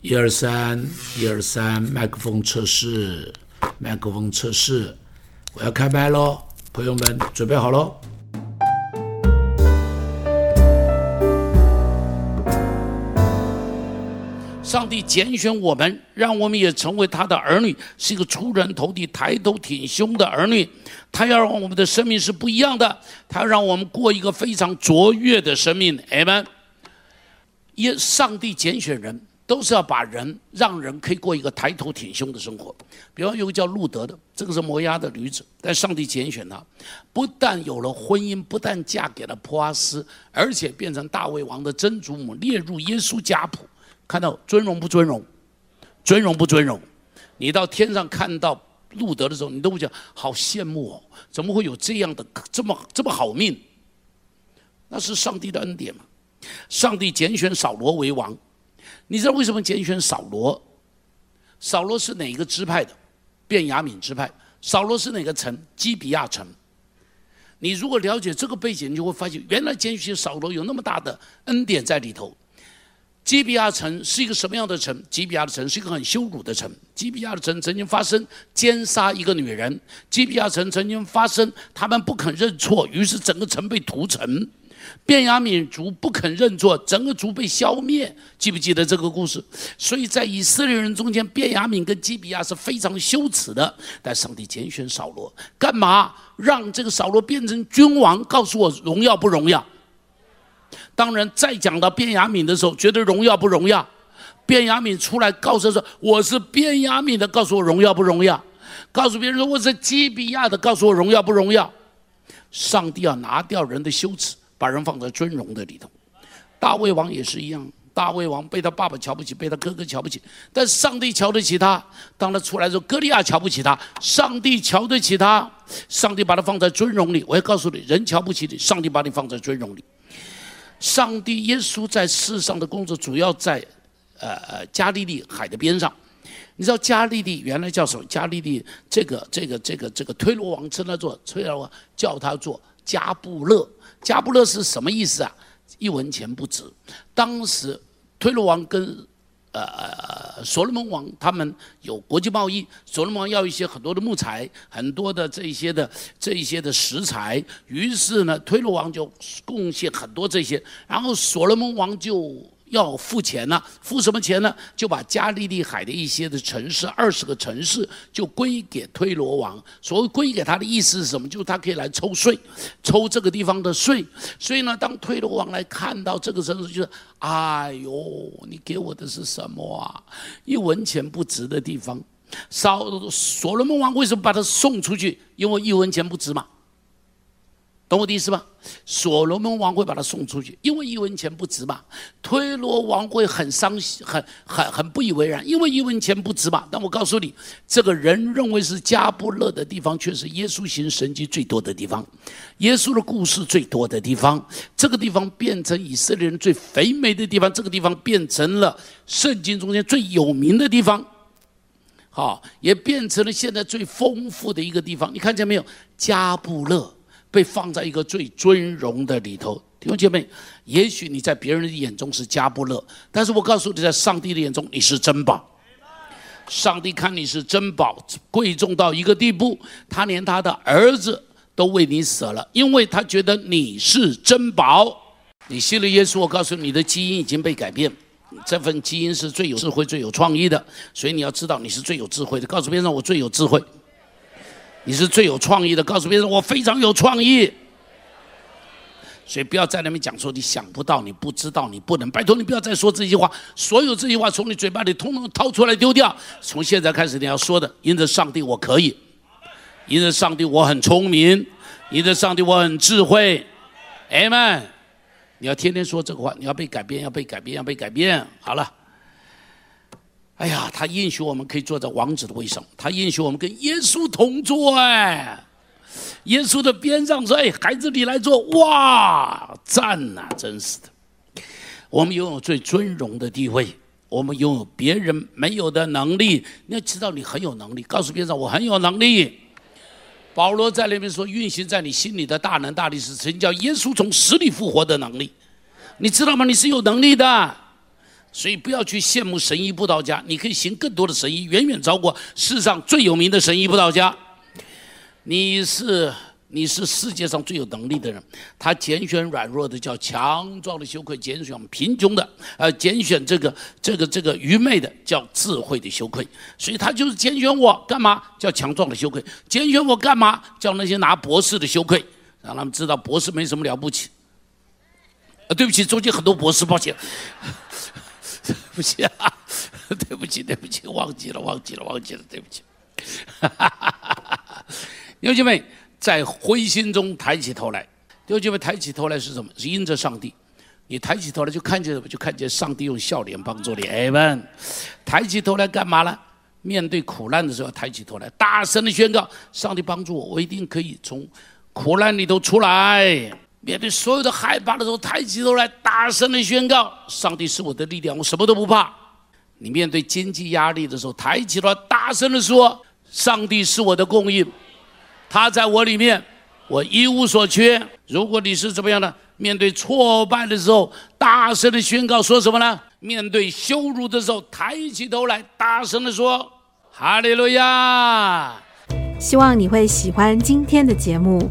一二三，一二三，麦克风测试，麦克风测试，我要开麦喽，朋友们准备好喽。上帝拣选我们，让我们也成为他的儿女，是一个出人头地、抬头挺胸的儿女。他要让我们的生命是不一样的，他要让我们过一个非常卓越的生命。阿门。耶，上帝拣选人，都是要把人让人可以过一个抬头挺胸的生活。比方有个叫路德的，这个是摩押的女子，但上帝拣选她，不但有了婚姻，不但嫁给了普阿斯，而且变成大卫王的曾祖母，列入耶稣家谱。看到尊荣不尊荣，尊荣不尊荣？你到天上看到路德的时候，你都会讲好羡慕哦，怎么会有这样的这么这么好命？那是上帝的恩典嘛？上帝拣选扫罗为王，你知道为什么拣选扫罗？扫罗是哪个支派的？便雅悯支派。扫罗是哪个城？基比亚城。你如果了解这个背景，你就会发现，原来拣选扫罗有那么大的恩典在里头。基比亚城是一个什么样的城？基比亚的城是一个很羞辱的城。基比亚的城曾经发生奸杀一个女人。基比亚城曾经发生他们不肯认错，于是整个城被屠城。便雅悯族不肯认错，整个族被消灭。记不记得这个故事？所以在以色列人中间，便雅悯跟基比亚是非常羞耻的。但上帝拣选扫罗，干嘛让这个扫罗变成君王？告诉我，荣耀不荣耀？当然，再讲到便雅敏的时候，觉得荣耀不荣耀？便雅敏出来告诉说：“我是便雅敏的，告诉我荣耀不荣耀？”告诉别人说：“我是基比亚的，告诉我荣耀不荣耀？”上帝要拿掉人的羞耻，把人放在尊荣的里头。大卫王也是一样，大卫王被他爸爸瞧不起，被他哥哥瞧不起，但上帝瞧得起他。当他出来的时候，歌利亚瞧不起他，上帝瞧得起他，上帝把他放在尊荣里。我要告诉你，人瞧不起你，上帝把你放在尊荣里。上帝耶稣在世上的工作主要在，呃呃加利利海的边上。你知道加利利原来叫什么？加利利这个这个这个这个推罗王称他做推罗王，叫他做加布勒。加布勒是什么意思啊？一文钱不值。当时推罗王跟呃，所罗门王他们有国际贸易，所罗门王要一些很多的木材，很多的这一些的这一些的食材，于是呢，推罗王就贡献很多这些，然后所罗门王就。要付钱呢？付什么钱呢？就把加利利海的一些的城市，二十个城市，就归给推罗王。所谓归给他的意思是什么？就是他可以来抽税，抽这个地方的税。所以呢，当推罗王来看到这个城市，就是哎呦，你给我的是什么啊？一文钱不值的地方。扫所罗门王为什么把他送出去？因为一文钱不值嘛。懂我的意思吧？所罗门王会把他送出去，因为一文钱不值嘛。推罗王会很伤心，很很很不以为然，因为一文钱不值嘛。但我告诉你，这个人认为是加布勒的地方，却是耶稣行神迹最多的地方，耶稣的故事最多的地方。这个地方变成以色列人最肥美的地方，这个地方变成了圣经中间最有名的地方，好，也变成了现在最丰富的一个地方。你看见没有？加布勒。被放在一个最尊荣的里头，弟兄姐妹，也许你在别人的眼中是加布勒，但是我告诉你，在上帝的眼中你是珍宝。上帝看你是珍宝，贵重到一个地步，他连他的儿子都为你舍了，因为他觉得你是珍宝。你信了耶稣，我告诉你，你的基因已经被改变，这份基因是最有智慧、最有创意的，所以你要知道你是最有智慧的。告诉别人，我最有智慧。你是最有创意的，告诉别人我非常有创意，所以不要在那边讲说你想不到、你不知道、你不能。拜托你不要再说这句话，所有这句话从你嘴巴里通通掏出来丢掉。从现在开始你要说的，因着上帝我可以，因着上帝我很聪明，因着上帝我很智慧 m。你要天天说这个话，你要被改变，要被改变，要被改变。好了。哎呀，他应许我们可以坐在王子的位上，他应许我们跟耶稣同坐，哎，耶稣的边上说：“哎，孩子，你来坐。”哇，赞呐，真是的！我们拥有最尊荣的地位，我们拥有别人没有的能力。你要知道，你很有能力。告诉边上，我很有能力。保罗在那边说：“运行在你心里的大能大力，是成叫耶稣从死里复活的能力。”你知道吗？你是有能力的。所以不要去羡慕神医布道家，你可以行更多的神医，远远超过世上最有名的神医布道家。你是。你是世界上最有能力的人，他拣选软弱的叫强壮的羞愧，拣选贫穷的，呃，拣选这个这个这个愚昧的叫智慧的羞愧，所以他就是拣选我干嘛？叫强壮的羞愧，拣选我干嘛？叫那些拿博士的羞愧，让他们知道博士没什么了不起。啊，对不起，中间很多博士，抱歉，不起啊，对不起，对不起，忘记了，忘记了，忘记了，对不起。有姐妹。在灰心中抬起头来，弟兄姐妹，抬起头来是什么？是因着上帝。你抬起头来就看见什么？就看见上帝用笑脸帮助你。哎们，抬起头来干嘛呢？面对苦难的时候，抬起头来，大声的宣告：上帝帮助我，我一定可以从苦难里头出来。面对所有的害怕的时候，抬起头来，大声的宣告：上帝是我的力量，我什么都不怕。你面对经济压力的时候，抬起头来，大声的说：上帝是我的供应。他在我里面，我一无所缺。如果你是怎么样的，面对挫败的时候，大声的宣告说什么呢？面对羞辱的时候，抬起头来，大声的说：“哈利路亚！”希望你会喜欢今天的节目。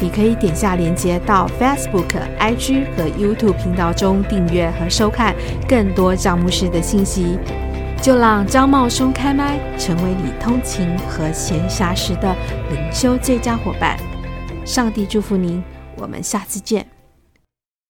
你可以点下连接到 Facebook、IG 和 YouTube 频道中订阅和收看更多张牧师的信息。就让张茂松开麦，成为你通勤和闲暇时的灵修最佳伙伴。上帝祝福您，我们下次见。